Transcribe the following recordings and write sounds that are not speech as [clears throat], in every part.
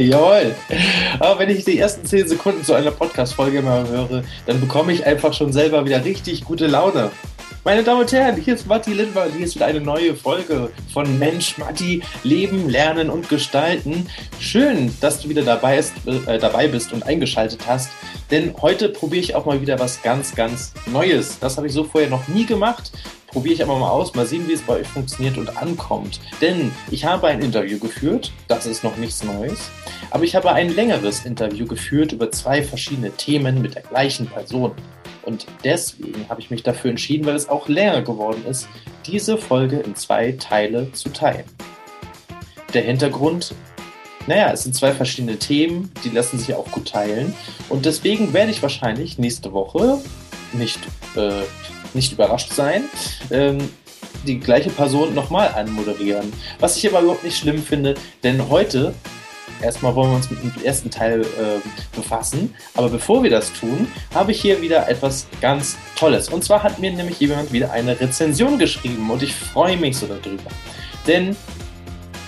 Jawohl. Aber wenn ich die ersten zehn Sekunden zu einer Podcast-Folge mal höre, dann bekomme ich einfach schon selber wieder richtig gute Laune. Meine Damen und Herren, hier ist Matti Lindner und hier ist wieder eine neue Folge von Mensch Matti, Leben, Lernen und Gestalten. Schön, dass du wieder dabei, ist, äh, dabei bist und eingeschaltet hast, denn heute probiere ich auch mal wieder was ganz, ganz Neues. Das habe ich so vorher noch nie gemacht. Probiere ich aber mal aus, mal sehen, wie es bei euch funktioniert und ankommt. Denn ich habe ein Interview geführt, das ist noch nichts Neues, aber ich habe ein längeres Interview geführt über zwei verschiedene Themen mit der gleichen Person. Und deswegen habe ich mich dafür entschieden, weil es auch länger geworden ist, diese Folge in zwei Teile zu teilen. Der Hintergrund, naja, es sind zwei verschiedene Themen, die lassen sich auch gut teilen. Und deswegen werde ich wahrscheinlich nächste Woche nicht, äh, nicht überrascht sein, ähm, die gleiche Person nochmal anmoderieren. Was ich aber überhaupt nicht schlimm finde, denn heute Erstmal wollen wir uns mit dem ersten Teil äh, befassen. Aber bevor wir das tun, habe ich hier wieder etwas ganz Tolles. Und zwar hat mir nämlich jemand wieder eine Rezension geschrieben und ich freue mich so darüber. Denn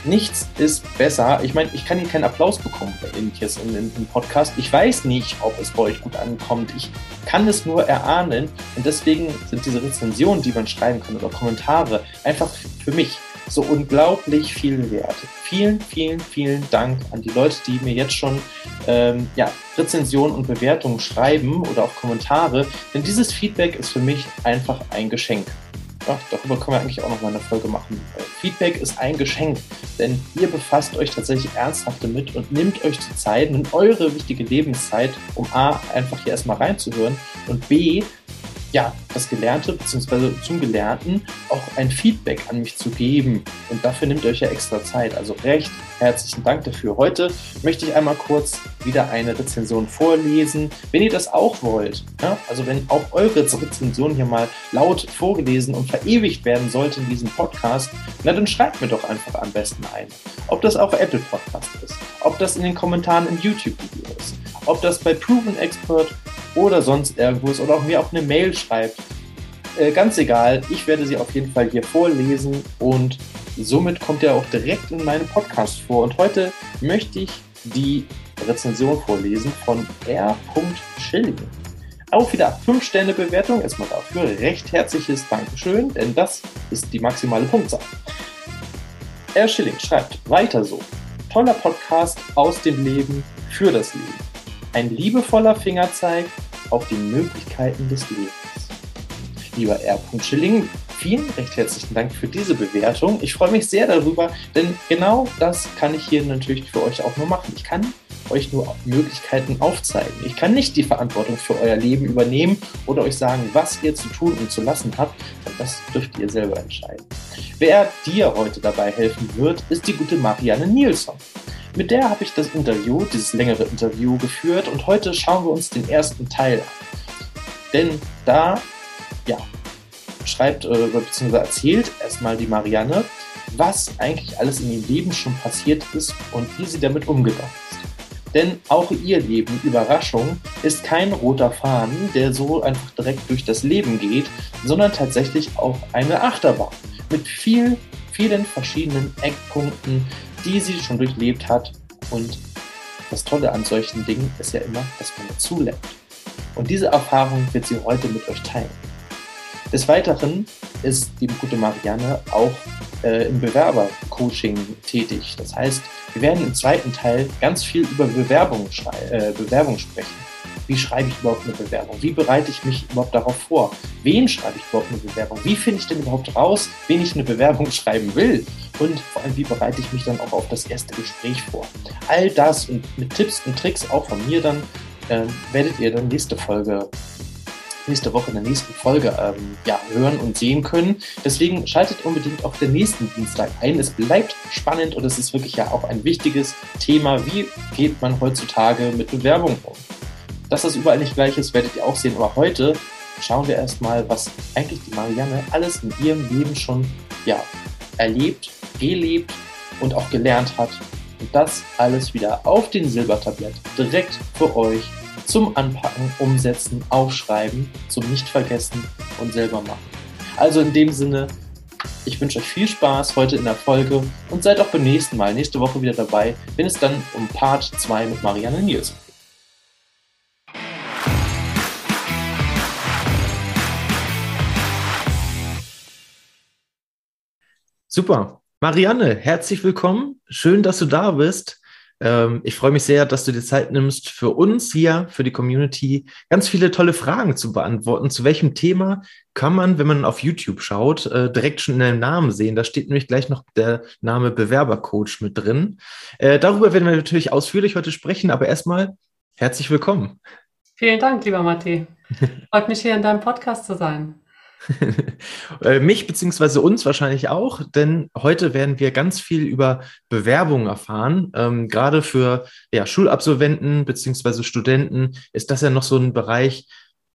nichts ist besser. Ich meine, ich kann hier keinen Applaus bekommen bei ähnliches im, im, im, Podcast. Ich weiß nicht, ob es bei euch gut ankommt. Ich kann es nur erahnen. Und deswegen sind diese Rezensionen, die man schreiben kann oder Kommentare, einfach für mich so unglaublich viel wert. Vielen, vielen, vielen Dank an die Leute, die mir jetzt schon ähm, ja, Rezensionen und Bewertungen schreiben oder auch Kommentare, denn dieses Feedback ist für mich einfach ein Geschenk. Ja, darüber können wir eigentlich auch noch mal eine Folge machen. Äh, Feedback ist ein Geschenk, denn ihr befasst euch tatsächlich ernsthaft damit und nehmt euch die Zeit, nimmt eure wichtige Lebenszeit, um A, einfach hier erstmal reinzuhören und B, ja, das Gelernte bzw. zum Gelernten auch ein Feedback an mich zu geben. Und dafür nimmt euch ja extra Zeit. Also recht herzlichen Dank dafür. Heute möchte ich einmal kurz wieder eine Rezension vorlesen. Wenn ihr das auch wollt, ja, also wenn auch eure Rezension hier mal laut vorgelesen und verewigt werden sollte in diesem Podcast, na dann schreibt mir doch einfach am besten ein. Ob das auf Apple Podcast ist, ob das in den Kommentaren im YouTube-Video ist, ob das bei Proven Expert oder sonst irgendwo ist oder auch mir auch eine Mail schreibt. Äh, ganz egal, ich werde sie auf jeden Fall hier vorlesen und somit kommt er auch direkt in meinem Podcast vor. Und heute möchte ich die Rezension vorlesen von R. Schilling. Auch wieder 5-Sterne-Bewertung. Erstmal dafür recht herzliches Dankeschön, denn das ist die maximale Punktzahl. R. Schilling schreibt weiter so. Toller Podcast aus dem Leben für das Leben. Ein liebevoller Fingerzeig auf die Möglichkeiten des Lebens. Lieber R. Schilling, vielen recht herzlichen Dank für diese Bewertung. Ich freue mich sehr darüber, denn genau das kann ich hier natürlich für euch auch nur machen. Ich kann euch nur Möglichkeiten aufzeigen. Ich kann nicht die Verantwortung für euer Leben übernehmen oder euch sagen, was ihr zu tun und zu lassen habt. Das dürft ihr selber entscheiden. Wer dir heute dabei helfen wird, ist die gute Marianne Nilsson. Mit der habe ich das Interview, dieses längere Interview geführt und heute schauen wir uns den ersten Teil an. Denn da, ja, schreibt äh, bzw. erzählt erstmal die Marianne, was eigentlich alles in ihrem Leben schon passiert ist und wie sie damit umgegangen ist. Denn auch ihr Leben, Überraschung, ist kein roter Faden, der so einfach direkt durch das Leben geht, sondern tatsächlich auch eine Achterbahn mit viel, vielen verschiedenen Eckpunkten, die sie schon durchlebt hat. Und das Tolle an solchen Dingen ist ja immer, dass man dazulernt. Und diese Erfahrung wird sie heute mit euch teilen. Des Weiteren ist die gute Marianne auch äh, im Bewerbercoaching tätig. Das heißt, wir werden im zweiten Teil ganz viel über Bewerbung, äh, Bewerbung sprechen. Wie schreibe ich überhaupt eine Bewerbung? Wie bereite ich mich überhaupt darauf vor? Wen schreibe ich überhaupt eine Bewerbung? Wie finde ich denn überhaupt raus, wen ich eine Bewerbung [laughs] schreiben will? Und vor allem, wie bereite ich mich dann auch auf das erste Gespräch vor? All das und mit Tipps und Tricks auch von mir dann äh, werdet ihr dann nächste Folge nächste Woche in der nächsten Folge ähm, ja, hören und sehen können. Deswegen schaltet unbedingt auch den nächsten Dienstag ein. Es bleibt spannend und es ist wirklich ja auch ein wichtiges Thema. Wie geht man heutzutage mit Bewerbung um? Dass das überall nicht gleich ist, werdet ihr auch sehen. Aber heute schauen wir erstmal, was eigentlich die Marianne alles in ihrem Leben schon ja, erlebt, gelebt und auch gelernt hat. Und das alles wieder auf den Silbertablett direkt für euch zum Anpacken, Umsetzen, Aufschreiben, zum Nicht-Vergessen und selber machen. Also in dem Sinne, Ich wünsche euch viel Spaß heute in der Folge und seid auch beim nächsten Mal, nächste Woche wieder dabei, wenn es dann um Part 2 mit Marianne Niels geht. Super. Marianne, herzlich willkommen. Schön, dass du da bist. Ähm, ich freue mich sehr, dass du dir Zeit nimmst, für uns hier, für die Community, ganz viele tolle Fragen zu beantworten. Zu welchem Thema kann man, wenn man auf YouTube schaut, äh, direkt schon in deinem Namen sehen? Da steht nämlich gleich noch der Name Bewerbercoach mit drin. Äh, darüber werden wir natürlich ausführlich heute sprechen, aber erstmal herzlich willkommen. Vielen Dank, lieber Matti. [laughs] Freut mich hier in deinem Podcast zu sein. Äh, mich beziehungsweise uns wahrscheinlich auch, denn heute werden wir ganz viel über Bewerbungen erfahren. Ähm, gerade für ja, Schulabsolventen beziehungsweise Studenten ist das ja noch so ein Bereich,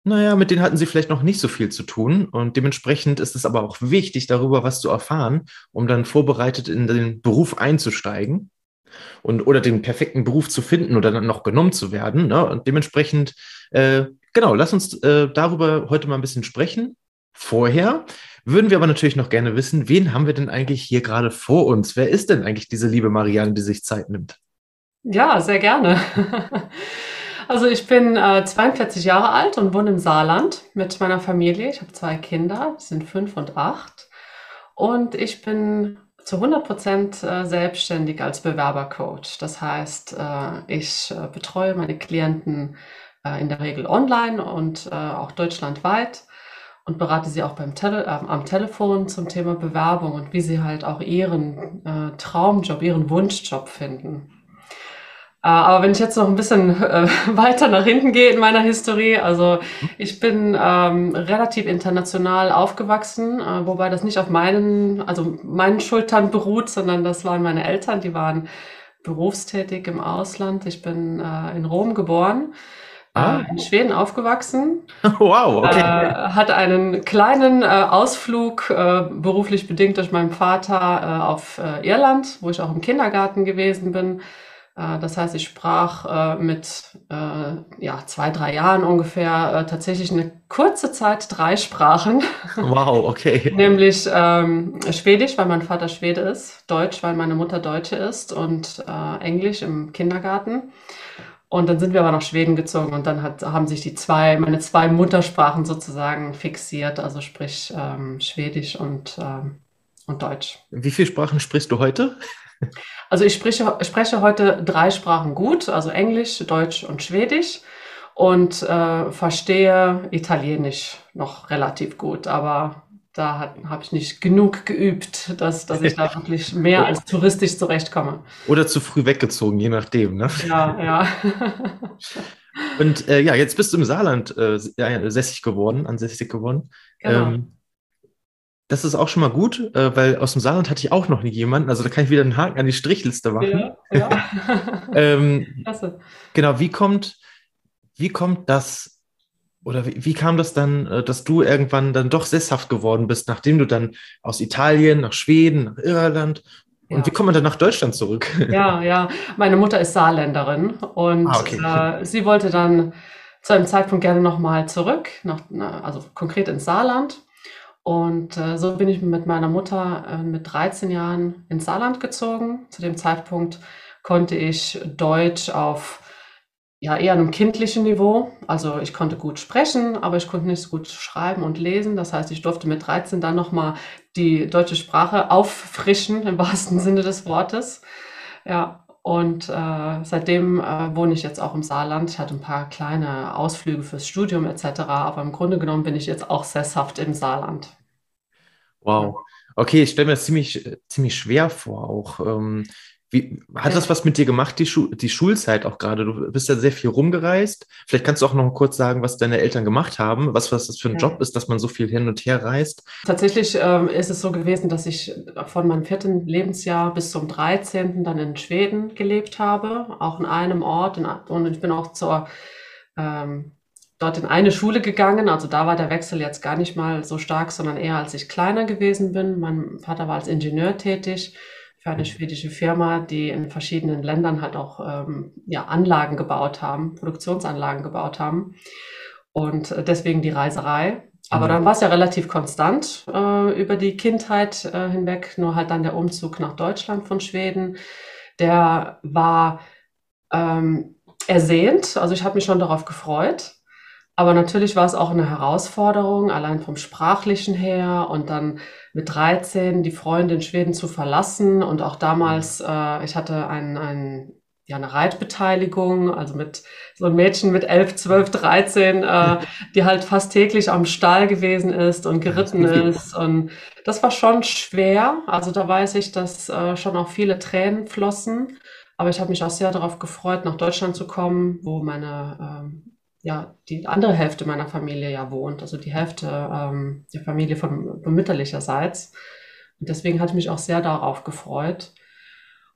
naja, mit denen hatten sie vielleicht noch nicht so viel zu tun. Und dementsprechend ist es aber auch wichtig, darüber was zu erfahren, um dann vorbereitet in den Beruf einzusteigen und oder den perfekten Beruf zu finden oder dann noch genommen zu werden. Ne? Und dementsprechend, äh, genau, lass uns äh, darüber heute mal ein bisschen sprechen. Vorher würden wir aber natürlich noch gerne wissen, wen haben wir denn eigentlich hier gerade vor uns? Wer ist denn eigentlich diese liebe Marianne, die sich Zeit nimmt? Ja, sehr gerne. [laughs] Also ich bin äh, 42 Jahre alt und wohne im Saarland mit meiner Familie. Ich habe zwei Kinder, die sind fünf und acht. Und ich bin zu 100 Prozent äh, selbstständig als Bewerbercoach. Das heißt, äh, ich äh, betreue meine Klienten in der Regel online und auch deutschlandweit und berate sie auch beim Tele äh, am Telefon zum Thema Bewerbung und wie sie halt auch ihren äh, Traumjob, ihren Wunschjob finden. Äh, aber wenn ich jetzt noch ein bisschen äh, [laughs] weiter nach hinten gehe in meiner Historie, also ich bin ähm, relativ international aufgewachsen, äh, wobei das nicht auf meinen, also meinen Schultern beruht, sondern das waren meine Eltern, die waren berufstätig im Ausland. Ich bin in Rom geboren Ah. Äh, in Schweden aufgewachsen. [laughs] Wow, okay. Äh, hatte einen kleinen äh, Ausflug, äh, beruflich bedingt durch meinen Vater, äh, auf äh, Irland, wo ich auch im Kindergarten gewesen bin. das heißt, ich sprach mit ja, zwei, drei Jahren ungefähr tatsächlich eine kurze Zeit drei Sprachen. [laughs] Wow, okay. [laughs] Nämlich ähm, Schwedisch, weil mein Vater Schwede ist, Deutsch, weil meine Mutter Deutsche ist und Englisch im Kindergarten. Und dann sind wir aber nach Schweden gezogen und dann hat, haben sich die zwei, meine zwei Muttersprachen sozusagen fixiert, also sprich ähm, Schwedisch und, ähm, und Deutsch. Wie viele Sprachen sprichst du heute? Also ich spreche, spreche heute drei Sprachen gut, also Englisch, Deutsch und Schwedisch und äh, verstehe Italienisch noch relativ gut, aber da habe ich nicht genug geübt, dass, dass ich da [laughs] wirklich mehr als touristisch zurechtkomme. Oder zu früh weggezogen, je nachdem. Ne? Ja, ja. [laughs] Und äh, ja, jetzt bist du im Saarland äh, sässig geworden, ansässig geworden. Genau. Ähm, das ist auch schon mal gut, äh, weil aus dem Saarland hatte ich auch noch nie jemanden. Also da kann ich wieder einen Haken an die Strichliste machen. Ja, ja. [laughs] ähm, Klasse. Genau, wie kommt, wie kommt das oder wie, wie, kam das dann, äh, dass du irgendwann dann doch sesshaft geworden bist, nachdem du dann aus Italien nach Schweden, nach Irland und ja. wie kommt man dann nach Deutschland zurück? [laughs] Ja, ja. Meine Mutter ist Saarländerin und ah, okay. äh, sie wollte dann zu einem Zeitpunkt gerne nochmal zurück, nach, also konkret ins Saarland. Und äh, so bin ich mit meiner Mutter äh, mit 13 Jahren ins Saarland gezogen. Zu dem Zeitpunkt konnte ich Deutsch auf ja, eher einem kindlichen Niveau. Also ich konnte gut sprechen, aber ich konnte nicht so gut schreiben und lesen. Das heißt, ich durfte mit 13 dann nochmal die deutsche Sprache auffrischen, im wahrsten Sinne des Wortes. Ja, und äh, seitdem äh, wohne ich jetzt auch im Saarland. Ich hatte ein paar kleine Ausflüge fürs Studium etc. Aber im Grunde genommen bin ich jetzt auch sesshaft im Saarland. Wow. Okay, ich stelle mir das ziemlich, ziemlich schwer vor, auch ähm, wie, hat das was mit dir gemacht, die, Schu die Schulzeit auch gerade? Du bist ja sehr viel rumgereist. Vielleicht kannst du auch noch kurz sagen, was deine Eltern gemacht haben, was, was das für ein ja. Job ist, dass man so viel hin und her reist. Tatsächlich ähm, ist es so gewesen, dass ich von meinem vierten Lebensjahr bis zum 13. dann in Schweden gelebt habe, auch in einem Ort. In, und ich bin auch zur, ähm, dort in eine Schule gegangen. Also da war der Wechsel jetzt gar nicht mal so stark, sondern eher als ich kleiner gewesen bin. Mein Vater war als Ingenieur tätig für eine schwedische Firma, die in verschiedenen Ländern halt auch ähm, ja, Anlagen gebaut haben, Produktionsanlagen gebaut haben. Und deswegen die Reiserei. Aber mhm. dann war es ja relativ konstant äh, über die Kindheit äh, hinweg, nur halt dann der Umzug nach Deutschland von Schweden, der war ähm, ersehnt. Also ich habe mich schon darauf gefreut. Aber natürlich war es auch eine Herausforderung, allein vom sprachlichen her und dann mit 13 die Freunde in Schweden zu verlassen. Und auch damals, äh, ich hatte ein, ein, ja, eine Reitbeteiligung, also mit so ein Mädchen mit 11, 12, 13, äh, die halt fast täglich am Stall gewesen ist und geritten [laughs] ist. Und das war schon schwer. Also da weiß ich, dass äh, schon auch viele Tränen flossen. Aber ich habe mich auch sehr darauf gefreut, nach Deutschland zu kommen, wo meine ähm, ja, die andere Hälfte meiner Familie ja wohnt, also die Hälfte ähm, der Familie von, von mütterlicherseits. Und deswegen hatte ich mich auch sehr darauf gefreut.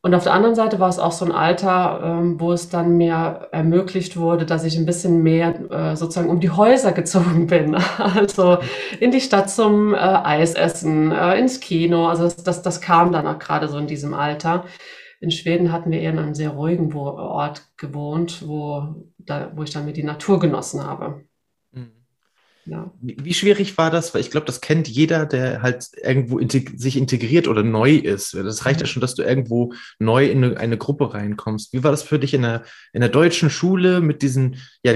Und auf der anderen Seite war es auch so ein Alter, ähm, wo es dann mir ermöglicht wurde, dass ich ein bisschen mehr äh, sozusagen um die Häuser [laughs] gezogen bin. Also in die Stadt zum äh, Eisessen, äh, ins Kino. Also das, das, das kam dann auch gerade so in diesem Alter. In Schweden hatten wir eher in einem sehr ruhigen Ort gewohnt, wo, da, wo ich dann mir die Natur genossen habe. Mhm. Ja. Wie schwierig war das? Weil ich glaube, das kennt jeder, der halt irgendwo integ sich integriert oder neu ist. Das reicht ja mhm. schon, dass du irgendwo neu in eine, eine, Gruppe reinkommst. Wie war das für dich in der, in der deutschen Schule mit diesen ja,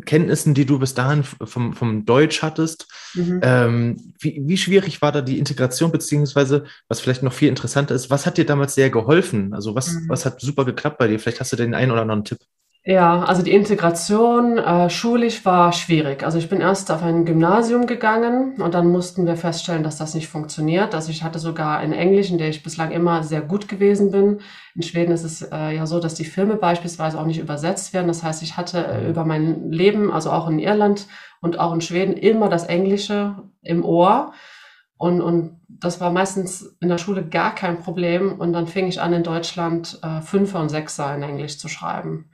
Kenntnissen, die du bis dahin vom, vom Deutsch hattest. Mhm. Ähm, wie, wie schwierig war da die Integration, beziehungsweise, was vielleicht noch viel interessanter ist, was hat dir damals sehr geholfen? Also was, mhm. was hat super geklappt bei dir? Vielleicht hast du den einen oder anderen Tipp. Ja, also die Integration äh, schulisch war schwierig. Also ich bin erst auf ein Gymnasium gegangen und dann mussten wir feststellen, dass das nicht funktioniert. Also ich hatte sogar in Englisch, in der ich bislang immer sehr gut gewesen bin. In Schweden ist es äh, ja so, dass die Filme beispielsweise auch nicht übersetzt werden. Das heißt, ich hatte äh, über mein Leben, also auch in Irland und auch in Schweden, immer das Englische im Ohr. Und, und das war meistens in der Schule gar kein Problem. Und dann fing ich an, in Deutschland äh, Fünfer und Sechser in Englisch zu schreiben.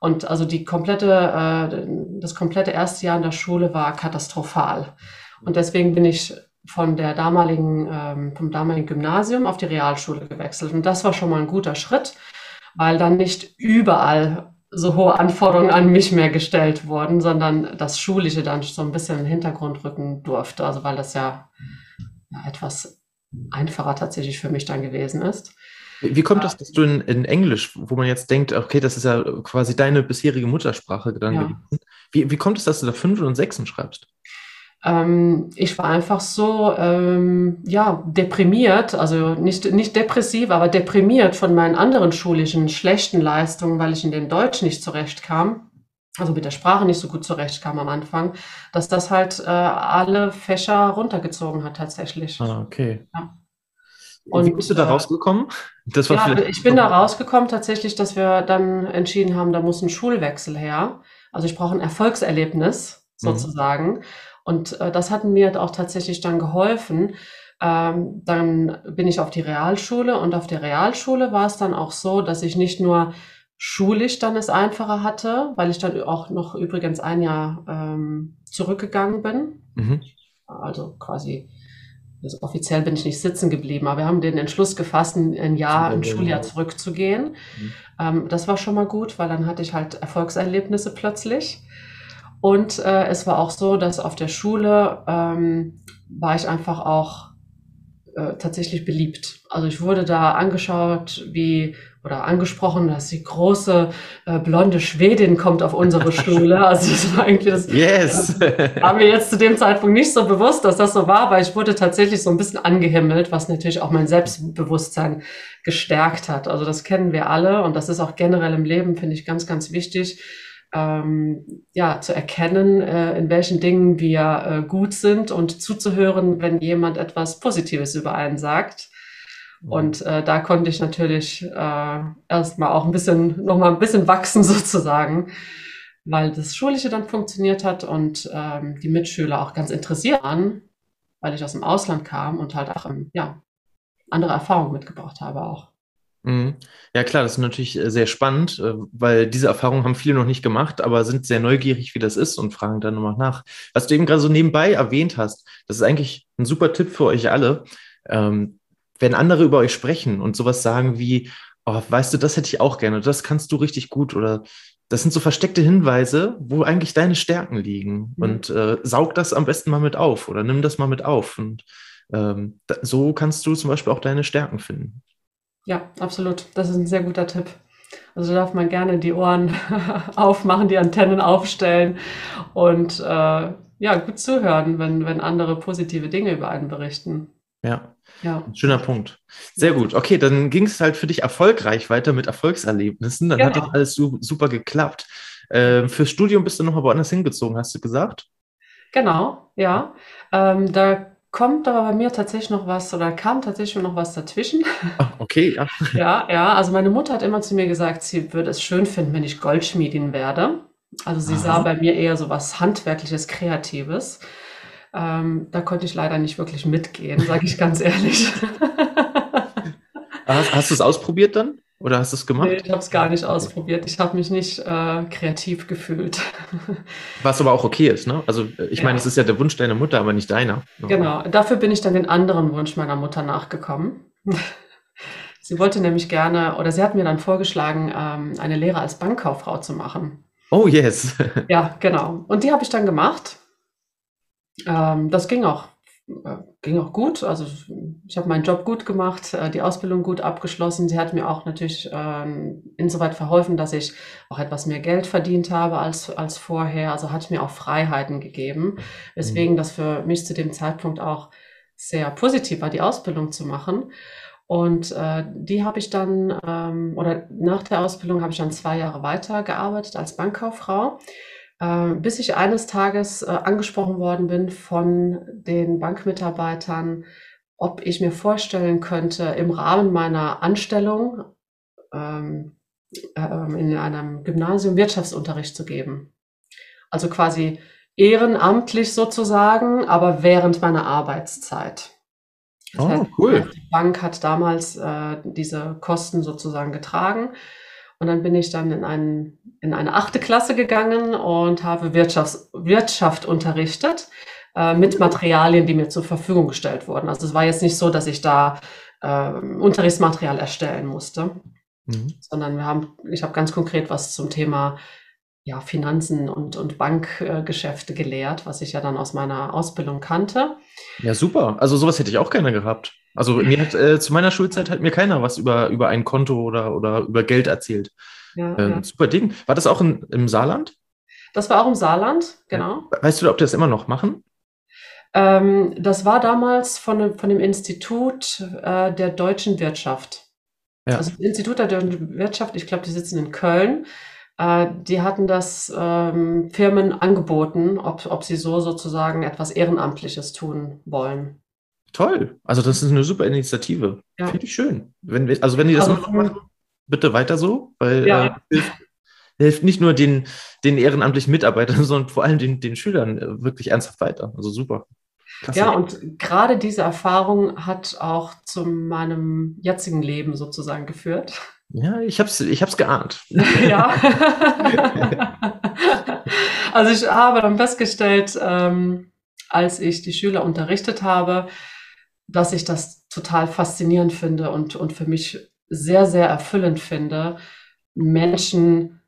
Und also die komplette, äh, das komplette erste Jahr in der Schule war katastrophal. Und deswegen bin ich von der damaligen, ähm, vom damaligen Gymnasium auf die Realschule gewechselt. Und das war schon mal ein guter Schritt, weil dann nicht überall so hohe Anforderungen an mich mehr gestellt wurden, sondern das Schulische dann so ein bisschen in den Hintergrund rücken durfte. Also weil das ja, ja etwas einfacher tatsächlich für mich dann gewesen ist. Wie kommt das, dass du in, in, Englisch, wo man jetzt denkt, okay, das ist ja quasi deine bisherige Muttersprache dann ja. gewesen. Wie, wie kommt es, dass du da fünf und sechs schreibst? Ähm, ich war einfach so, ähm, ja, deprimiert, also nicht, nicht depressiv, aber deprimiert von meinen anderen schulischen schlechten Leistungen, weil ich in dem Deutsch nicht zurechtkam, also mit der Sprache nicht so gut zurechtkam am Anfang, dass das halt äh, alle Fächer runtergezogen hat tatsächlich. Ah, okay. Ja. Und, Wie bist du da äh, rausgekommen? Das war ja, ich bin da rausgekommen tatsächlich, dass wir dann entschieden haben, da muss ein Schulwechsel her. Also ich brauche ein Erfolgserlebnis mhm. sozusagen. Mhm. Und äh, das hat mir auch tatsächlich dann geholfen. Ähm, dann bin ich auf die Realschule und auf der Realschule war es dann auch so, dass ich nicht nur schulisch dann es einfacher hatte, weil ich dann auch noch übrigens ein Jahr ähm, zurückgegangen bin. Mhm. Also quasi also offiziell bin ich nicht sitzen geblieben, aber wir haben den Entschluss gefasst, ein Jahr, ein Schuljahr zurückzugehen. Mhm. Ähm, das war schon mal gut, weil dann hatte ich halt Erfolgserlebnisse plötzlich. Und äh, es war auch so, dass auf der Schule ähm, war ich einfach auch äh, tatsächlich beliebt. Also ich wurde da angeschaut wie oder angesprochen, dass die große äh, blonde Schwedin kommt auf unsere [laughs] Schule. Also das war irgendwie das yes. äh, war mir jetzt zu dem Zeitpunkt nicht so bewusst, dass das so war, weil ich wurde tatsächlich so ein bisschen angehimmelt, was natürlich auch mein Selbstbewusstsein gestärkt hat. Also das kennen wir alle und das ist auch generell im Leben, finde ich, ganz, ganz wichtig. Ähm, ja, zu erkennen, äh, in welchen Dingen wir äh, gut sind und zuzuhören, wenn jemand etwas Positives über einen sagt. Und äh, da konnte ich natürlich äh, erstmal auch ein bisschen, nochmal ein bisschen wachsen [laughs] sozusagen, weil das Schulische dann funktioniert hat und ähm, die Mitschüler auch ganz interessiert waren, weil ich aus dem Ausland kam und halt auch ähm, ja, andere Erfahrungen mitgebracht habe auch. Mhm. Ja, klar, das ist natürlich äh, sehr spannend, äh, weil diese Erfahrungen haben viele noch nicht gemacht, aber sind sehr neugierig, wie das ist und fragen dann nochmal nach. Was du eben gerade so nebenbei erwähnt hast, das ist eigentlich ein super Tipp für euch alle. Ähm, wenn andere über euch sprechen und sowas sagen wie, oh, weißt du, das hätte ich auch gerne, das kannst du richtig gut oder das sind so versteckte Hinweise, wo eigentlich deine Stärken liegen. Mhm. Und äh, saug das am besten mal mit auf oder nimm das mal mit auf. Und ähm, da, so kannst du zum Beispiel auch deine Stärken finden. Ja, absolut. Das ist ein sehr guter Tipp. Also darf man gerne die Ohren [laughs] aufmachen, die Antennen aufstellen und äh, ja, gut zuhören, wenn, wenn andere positive Dinge über einen berichten. Ja. Ja. Schöner Punkt. Sehr gut. Okay, dann ging es halt für dich erfolgreich weiter mit Erfolgserlebnissen. Dann genau. hat das alles super geklappt. Äh, fürs Studium bist du noch mal woanders hingezogen, hast du gesagt? Genau, ja. Ähm, da kommt aber bei mir tatsächlich noch was oder kam tatsächlich noch was dazwischen. Oh, okay, ja. [laughs] ja, ja. Also meine Mutter hat immer zu mir gesagt, sie würde es schön finden, wenn ich Goldschmiedin werde. Also sie Aha. sah bei mir eher so was Handwerkliches, Kreatives. Ähm, da konnte ich leider nicht wirklich mitgehen, sage ich ganz ehrlich. hast, hast du es ausprobiert dann? Oder hast du es gemacht? Nee, ich habe es gar nicht ausprobiert. Ich habe mich nicht äh, kreativ gefühlt. Was aber auch okay ist, ne? Also ich ja. meine, es ist ja der Wunsch deiner Mutter, aber nicht deiner. Genau, dafür bin ich dann den anderen Wunsch meiner Mutter nachgekommen. [laughs] sie wollte nämlich gerne, oder sie hat mir dann vorgeschlagen, ähm, eine Lehre als Bankkauffrau zu machen. Oh yes. ja, genau. Und die habe ich dann gemacht. Ähm, das ging auch, äh, ging auch gut. Also ich habe meinen Job gut gemacht, äh, die Ausbildung gut abgeschlossen. Sie hat mir auch natürlich ähm, insoweit verholfen, dass ich auch etwas mehr Geld verdient habe als, als vorher. Also hat mir auch Freiheiten gegeben, weswegen mhm. das für mich zu dem Zeitpunkt auch sehr positiv war, die Ausbildung zu machen. Und äh, die habe ich dann, ähm, oder nach der Ausbildung habe ich dann zwei Jahre weitergearbeitet als Bankkauffrau. Äh, bis ich eines Tages äh, angesprochen worden bin von den Bankmitarbeitern, ob ich mir vorstellen könnte, im Rahmen meiner Anstellung ähm, ähm, in einem Gymnasium Wirtschaftsunterricht zu geben. Also quasi ehrenamtlich sozusagen, aber während meiner Arbeitszeit. Das oh, heißt, cool. Die Bank hat damals äh, diese Kosten sozusagen getragen. Und dann bin ich dann in, einen, in eine achte Klasse gegangen und habe Wirtschafts Wirtschaft unterrichtet äh, mit Materialien, die mir zur Verfügung gestellt wurden. Also es war jetzt nicht so, dass ich da äh, Unterrichtsmaterial erstellen musste, mhm. sondern wir haben, ich habe ganz konkret was zum Thema ja, Finanzen und, und Bankgeschäfte äh, gelehrt, was ich ja dann aus meiner Ausbildung kannte. Ja, super. Also sowas hätte ich auch gerne gehabt. Also mir hat, äh, zu meiner Schulzeit hat mir keiner was über, über ein Konto oder, oder über Geld erzählt. Ja, äh, ja. Super Ding. War das auch in, im Saarland? Das war auch im Saarland, genau. Weißt du, ob die das immer noch machen? Ähm, das war damals von, von dem Institut äh, der deutschen Wirtschaft. Ja. Also das Institut der deutschen Wirtschaft, ich glaube, die sitzen in Köln. Äh, die hatten das ähm, Firmen angeboten, ob, ob sie so sozusagen etwas Ehrenamtliches tun wollen. Toll. Also das ist eine super Initiative. Ja. Finde ich schön. Wenn wir, also wenn die das also, noch machen, bitte weiter so, weil ja. äh, hilft, hilft, nicht nur den, den ehrenamtlichen Mitarbeitern, [laughs] sondern vor allem den, den Schülern äh, wirklich ernsthaft weiter. Also super. Klasse. Ja, und gerade diese Erfahrung hat auch zu meinem jetzigen Leben sozusagen geführt. Ja, ich habe es ich hab's geahnt. [laughs] Ja. [laughs] also ich habe dann festgestellt, ähm, als ich die Schüler unterrichtet habe, dass ich das total faszinierend finde und, und für mich sehr, sehr erfüllend finde, Menschen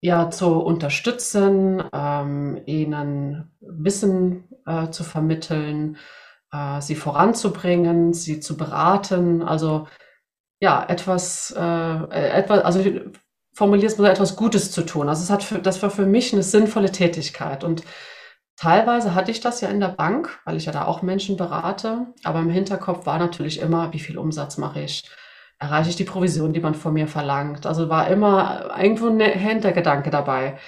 ja zu unterstützen, ähm, ihnen Wissen äh, zu vermitteln, äh, sie voranzubringen, sie zu beraten, also ja, etwas, äh, etwas, also formulierst mal etwas Gutes zu tun. Also es hat für, das war für mich eine sinnvolle Tätigkeit und Teilweise hatte ich das ja in der Bank, weil ich ja da auch Menschen berate. Aber im Hinterkopf war natürlich immer, wie viel Umsatz mache ich? Erreiche ich die Provision, die man von mir verlangt? Also war immer irgendwo ein Hintergedanke dabei,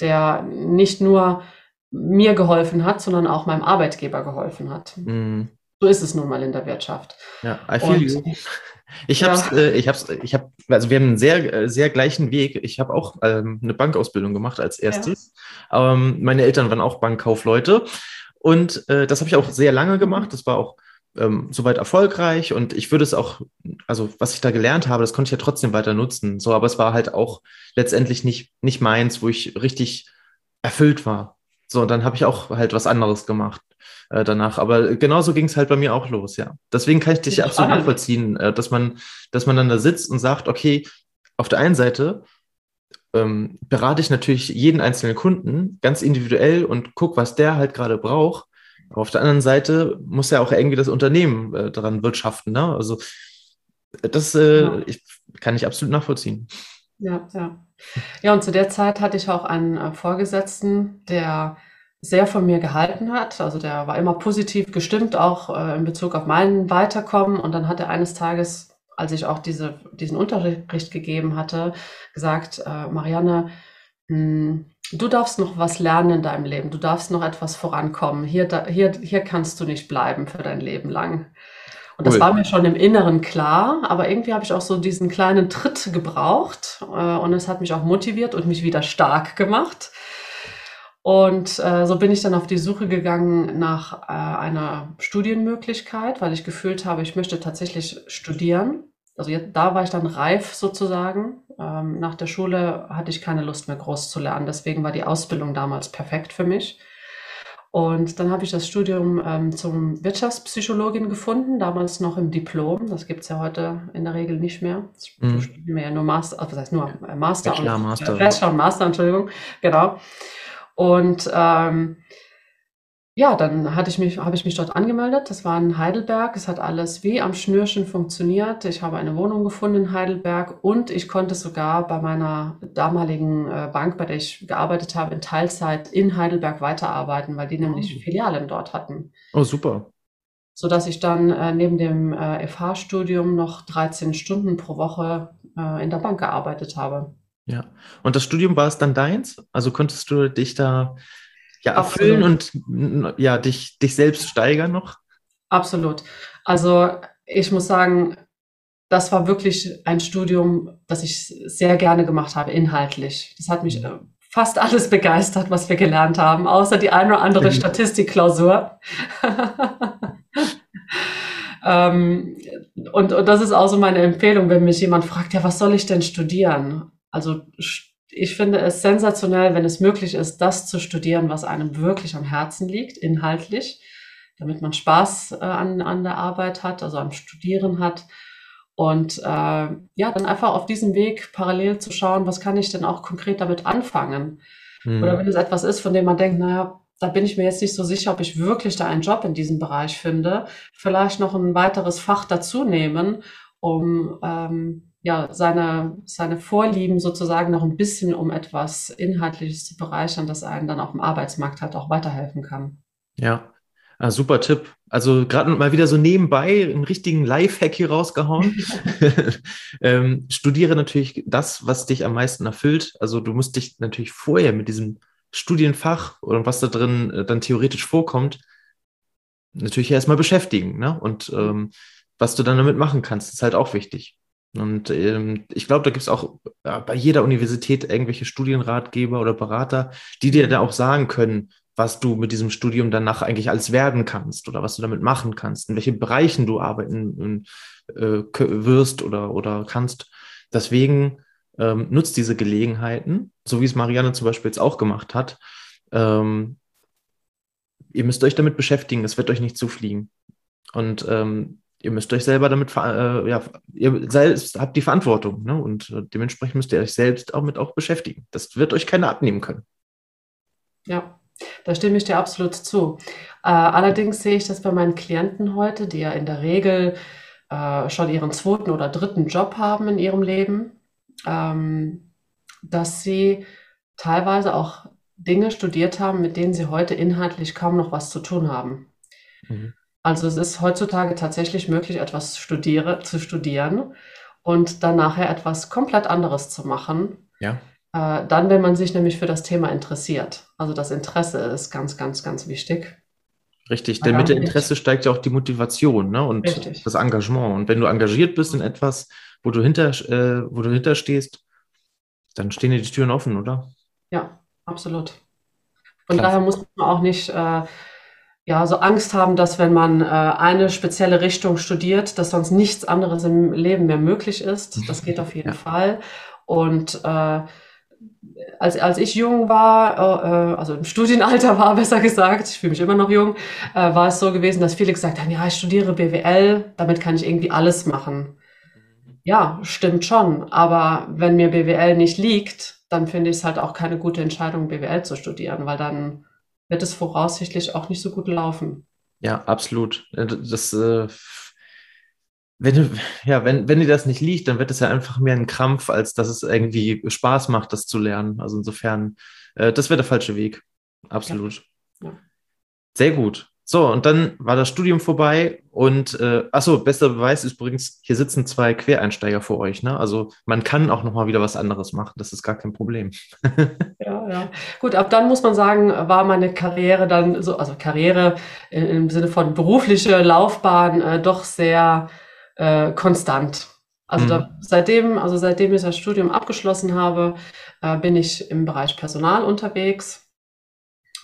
der nicht nur mir geholfen hat, sondern auch meinem Arbeitgeber geholfen hat. Mhm. So ist es nun mal in der Wirtschaft. Ja, I feel you. Ich habe, ja. äh, ich habe, ich habe, also wir haben einen sehr, äh, sehr gleichen Weg. Ich habe auch ähm, eine Bankausbildung gemacht als erstes. Ähm, meine Eltern waren auch Bankkaufleute und äh, das habe ich auch sehr lange gemacht. Das war auch ähm, soweit erfolgreich und ich würde es auch, also was ich da gelernt habe, das konnte ich ja trotzdem weiter nutzen. So, aber es war halt auch letztendlich nicht, nicht meins, wo ich richtig erfüllt war. So, und dann habe ich auch halt was anderes gemacht äh, danach. Aber genauso ging es halt bei mir auch los, ja. Deswegen kann ich dich ja, absolut nachvollziehen, äh, dass man, dass man dann da sitzt und sagt, okay, auf der einen Seite ähm, berate ich natürlich jeden einzelnen Kunden ganz individuell und gucke, was der halt gerade braucht. Aber auf der anderen Seite muss ja auch irgendwie das Unternehmen äh, daran wirtschaften. Ne? Also das äh, ja. ich, kann ich absolut nachvollziehen. Ja, ja. Ja, und zu der Zeit hatte ich auch einen äh, Vorgesetzten, der sehr von mir gehalten hat. Also der war immer positiv gestimmt, auch äh, in Bezug auf mein Weiterkommen. Und dann hat er eines Tages, als ich auch diese, diesen Unterricht gegeben hatte, gesagt, äh, Marianne, mh, hm, du darfst noch was lernen in deinem Leben, du darfst noch etwas vorankommen. Hier, da, hier, hier kannst du nicht bleiben für dein Leben lang. Und das cool. war mir schon im Inneren klar, aber irgendwie habe ich auch so diesen kleinen Tritt gebraucht äh, und es hat mich auch motiviert und mich wieder stark gemacht. Und äh, so bin ich dann auf die Suche gegangen nach äh, einer Studienmöglichkeit, weil ich gefühlt habe, ich möchte tatsächlich studieren. Also jetzt, da war ich dann reif sozusagen. Ähm, nach der Schule hatte ich keine Lust mehr groß zu lernen. Deswegen war die Ausbildung damals perfekt für mich. Und dann habe ich das Studium ähm, zum Wirtschaftspsychologin gefunden, damals noch im Diplom. Das gibt es ja heute in der Regel nicht mehr. Mhm. Ich ja nur Master, also das heißt nur äh, Master Bachelor, und Master. Bachelor und Master, Entschuldigung, genau. Und ähm, ja, dann hatte ich mich, habe ich mich dort angemeldet. Das war in Heidelberg. Es hat alles wie am Schnürchen funktioniert. Ich habe eine Wohnung gefunden in Heidelberg und ich konnte sogar bei meiner damaligen äh, Bank, bei der ich gearbeitet habe, in Teilzeit in Heidelberg weiterarbeiten, weil die nämlich oh. Filialen dort hatten. Oh, super. So dass ich dann äh, neben dem äh, FH-Studium noch 13 Stunden pro Woche äh, in der Bank gearbeitet habe. Ja. Und das Studium war es dann deins? Also konntest du dich da ja erfüllen Absolut. und ja, dich, dich selbst steigern noch? Absolut. Also ich muss sagen, das war wirklich ein Studium, das ich sehr gerne gemacht habe, inhaltlich. Das hat mich äh, fast alles begeistert, was wir gelernt haben, außer die eine oder andere mhm. Statistikklausur. [laughs] ähm, und, und das ist auch so meine Empfehlung, wenn mich jemand fragt, ja, was soll ich denn studieren? Also ich finde es sensationell, wenn es möglich ist, das zu studieren, was einem wirklich am Herzen liegt, inhaltlich, damit man Spaß äh, an, an der Arbeit hat, also am Studieren hat. Und äh, ja, dann einfach auf diesem Weg parallel zu schauen, was kann ich denn auch konkret damit anfangen? Mhm. Oder wenn es etwas ist, von dem man denkt, naja, da bin ich mir jetzt nicht so sicher, ob ich wirklich da einen Job in diesem Bereich finde, vielleicht noch ein weiteres Fach dazu nehmen, um ähm, ja, seine, seine Vorlieben sozusagen noch ein bisschen um etwas Inhaltliches zu bereichern, das einen dann auch im Arbeitsmarkt halt auch weiterhelfen kann. Ja, ah, super Tipp. Also gerade mal wieder so nebenbei einen richtigen Lifehack hier rausgehauen. [laughs] ähm, studiere natürlich das, was dich am meisten erfüllt. Also du musst dich natürlich vorher mit diesem Studienfach oder was da drin äh, dann theoretisch vorkommt, natürlich erstmal beschäftigen. Ne? Und ähm, was du dann damit machen kannst, ist halt auch wichtig. Und ähm, ich glaube, da gibt es auch ja, bei jeder Universität irgendwelche Studienratgeber oder Berater, die dir da auch sagen können, was du mit diesem Studium danach eigentlich alles werden kannst oder was du damit machen kannst, in welchen Bereichen du arbeiten äh, wirst oder, oder kannst. Deswegen ähm, nutzt diese Gelegenheiten, so wie es Marianne zum Beispiel jetzt auch gemacht hat. Ähm, ihr müsst euch damit beschäftigen, es wird euch nicht zufliegen. Und ähm, ihr müsst euch selber damit, äh, ja, ihr selbst habt die Verantwortung ne? und äh, dementsprechend müsst ihr euch selbst auch mit auch beschäftigen. Das wird euch keiner abnehmen können. Ja, da stimme ich dir absolut zu. Äh, allerdings sehe ich das bei meinen Klienten heute, die ja in der Regel äh, schon ihren zweiten oder dritten Job haben in ihrem Leben, ähm, dass sie teilweise auch Dinge studiert haben, mit denen sie heute inhaltlich kaum noch was zu tun haben. Mhm. Also es ist heutzutage tatsächlich möglich, etwas studiere, zu studieren und dann nachher etwas komplett anderes zu machen. Ja. Äh, dann, wenn man sich nämlich für das Thema interessiert. Also das Interesse ist ganz, ganz, ganz wichtig. Richtig, denn mit dem Interesse steigt ja auch die Motivation ne? und Richtig. das Engagement. Und wenn du engagiert bist in etwas, wo du hinter, äh, wo du hinterstehst, dann stehen dir die Türen offen, oder? Ja, absolut. Und Klasse. daher muss man auch nicht äh, ja, so Angst haben, dass wenn man äh, eine spezielle Richtung studiert, dass sonst nichts anderes im Leben mehr möglich ist. Das geht auf jeden ja. Fall. Und äh, als, als ich jung war, äh, äh, also im Studienalter [laughs] war, besser gesagt, ich fühle mich immer noch jung, äh, war es so gewesen, dass viele gesagt haben, ja, ich studiere BWL, damit kann ich irgendwie alles machen. Ja, stimmt schon. Aber wenn mir BWL nicht liegt, dann finde ich es halt auch keine gute Entscheidung, BWL zu studieren, weil dann wird es voraussichtlich auch nicht so gut laufen. Ja, absolut. Äh, das, äh, wenn, ja, wenn, wenn dir das nicht liegt, dann wird es ja einfach mehr ein Krampf, als dass es irgendwie Spaß macht, das zu lernen. Also insofern, äh, das wäre der falsche Weg. Absolut. Ja. Ja. Sehr gut. So, und dann war das Studium vorbei und äh, achso, bester Beweis ist übrigens, hier sitzen zwei Quereinsteiger vor euch, ne? Also man kann auch nochmal wieder was anderes machen, das ist gar kein Problem. [laughs] ja, ja. Gut, ab dann muss man sagen, war meine Karriere dann so, also Karriere im Sinne von berufliche Laufbahn äh, doch sehr äh, konstant. Also mhm. da, seitdem, also seitdem ich das Studium abgeschlossen habe, äh, bin ich im Bereich Personal unterwegs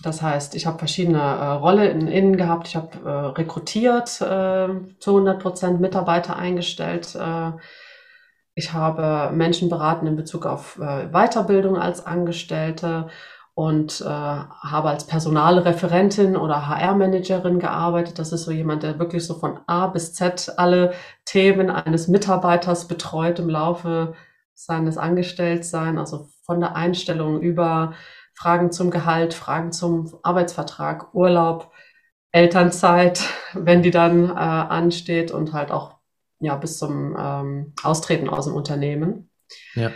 das heißt, ich habe verschiedene äh, Rollen innen gehabt. Ich habe äh, rekrutiert, äh, zu 100 Prozent Mitarbeiter eingestellt. Äh, ich habe Menschen beraten in Bezug auf äh, Weiterbildung als Angestellte und äh, habe als Personalreferentin oder HR-Managerin gearbeitet. Das ist so jemand, der wirklich so von A bis Z alle Themen eines Mitarbeiters betreut im Laufe seines Angestelltseins, also von der Einstellung über Fragen zum Gehalt, Fragen zum Arbeitsvertrag, Urlaub, Elternzeit, [laughs] wenn die dann äh, ansteht und halt auch ja bis zum ähm, Austreten aus dem Unternehmen. Ja.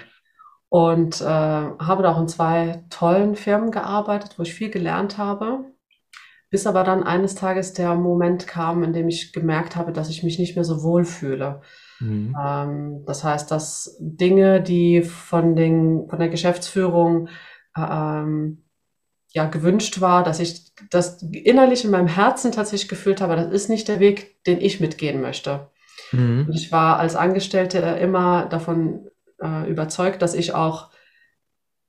Und äh, habe da auch in zwei tollen Firmen gearbeitet, wo ich viel gelernt habe. Bis aber dann eines Tages der Moment kam, in dem ich gemerkt habe, dass ich mich nicht mehr so wohl fühle. Mhm. Ähm, das heißt, dass Dinge, die von, den, von der Geschäftsführung ähm, ja, gewünscht war, dass ich das innerlich in meinem Herzen tatsächlich gefühlt habe, das ist nicht der Weg, den ich mitgehen möchte. Mhm. Ich war als Angestellte immer davon äh, überzeugt, dass ich auch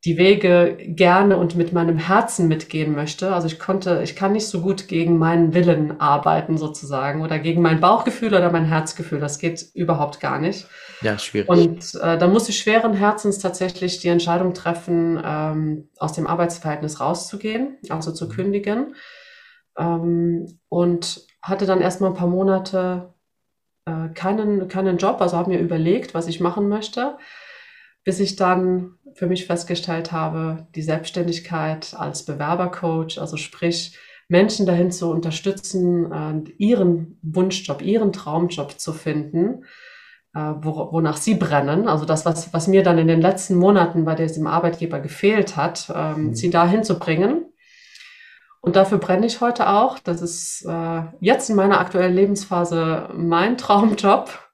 die Wege gerne und mit meinem Herzen mitgehen möchte. Also ich konnte, ich kann nicht so gut gegen meinen Willen arbeiten sozusagen oder gegen mein Bauchgefühl oder mein Herzgefühl. Das geht überhaupt gar nicht. Ja, schwierig. Und äh, da musste ich schweren Herzens tatsächlich die Entscheidung treffen, ähm, aus dem Arbeitsverhältnis rauszugehen, also zu mhm. kündigen. Ähm, und hatte dann erstmal ein paar Monate äh, keinen, keinen Job, also habe mir überlegt, was ich machen möchte bis ich dann für mich festgestellt habe, die Selbstständigkeit als Bewerbercoach, also sprich Menschen dahin zu unterstützen, äh, ihren Wunschjob, ihren Traumjob zu finden, äh, wonach sie brennen. Also das, was, was mir dann in den letzten Monaten bei diesem Arbeitgeber gefehlt hat, ähm, mhm. sie dahin zu bringen. Und dafür brenne ich heute auch. Das ist äh, jetzt in meiner aktuellen Lebensphase mein Traumjob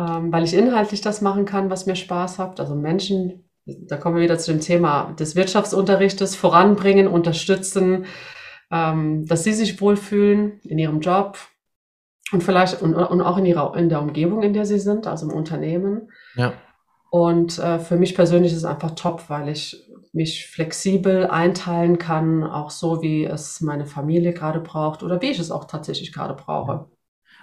ähm, weil ich inhaltlich das machen kann, was mir Spaß hat. Also Menschen, da kommen wir wieder zu dem Thema des Wirtschaftsunterrichtes, voranbringen, unterstützen, ähm, dass sie sich wohlfühlen in ihrem Job und vielleicht und, und auch in, ihrer, in der Umgebung, in der sie sind, also im Unternehmen. Ja. Und äh, für mich persönlich ist es einfach top, weil ich mich flexibel einteilen kann, auch so, wie es meine Familie gerade braucht oder wie ich es auch tatsächlich gerade brauche.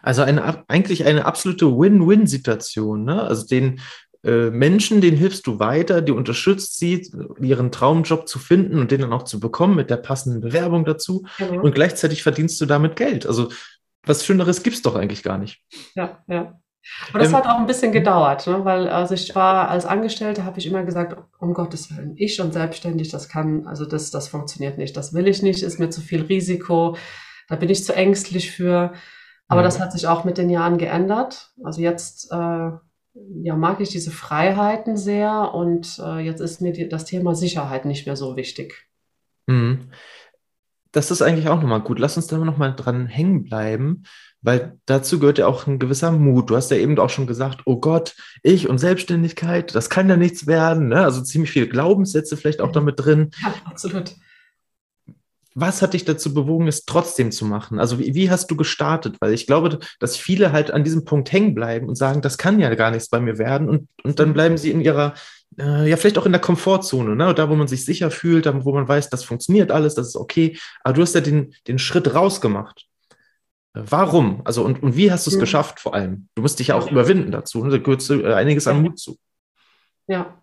Also eine, eigentlich eine absolute Win-Win-Situation. Ne? Also den äh, Menschen, denen hilfst du weiter, die unterstützt sie, ihren Traumjob zu finden und den dann auch zu bekommen mit der passenden Bewerbung dazu. Mhm. Und gleichzeitig verdienst du damit Geld. Also was Schöneres gibt es doch eigentlich gar nicht. Ja, ja. Aber das ähm, hat auch ein bisschen gedauert, ne? weil also ich war als Angestellte, habe ich immer gesagt, um Gottes Willen, ich und selbstständig, das kann, also das, das funktioniert nicht, das will ich nicht, ist mir zu viel Risiko, da bin ich zu ängstlich für. Aber mhm. das hat sich auch mit den Jahren geändert. Also jetzt äh, ja, mag ich diese Freiheiten sehr und äh, jetzt ist mir die, das Thema Sicherheit nicht mehr so wichtig. Mhm. Das ist eigentlich auch nochmal gut. Lass uns da nochmal dran hängen bleiben, weil dazu gehört ja auch ein gewisser Mut. Du hast ja eben auch schon gesagt, oh Gott, ich und Selbstständigkeit, das kann ja nichts werden. Ne? Also ziemlich viele Glaubenssätze vielleicht auch damit drin. Ja, absolut was hat dich dazu bewogen, es trotzdem zu machen? Also wie, wie, hast du gestartet? Weil ich glaube, dass viele halt an diesem Punkt hängen bleiben und sagen, das kann ja gar nichts bei mir werden. Und, und dann bleiben sie in ihrer, äh, ja, vielleicht auch in der Komfortzone, ne? da wo man sich sicher fühlt, da wo man weiß, das funktioniert alles, das ist okay. Aber du hast ja den, den Schritt rausgemacht. Warum? Also und, und wie hast du es ja. geschafft vor allem? Du musst dich ja auch ja. überwinden dazu. Ne? Da gehört äh, einiges an Mut zu. Ja.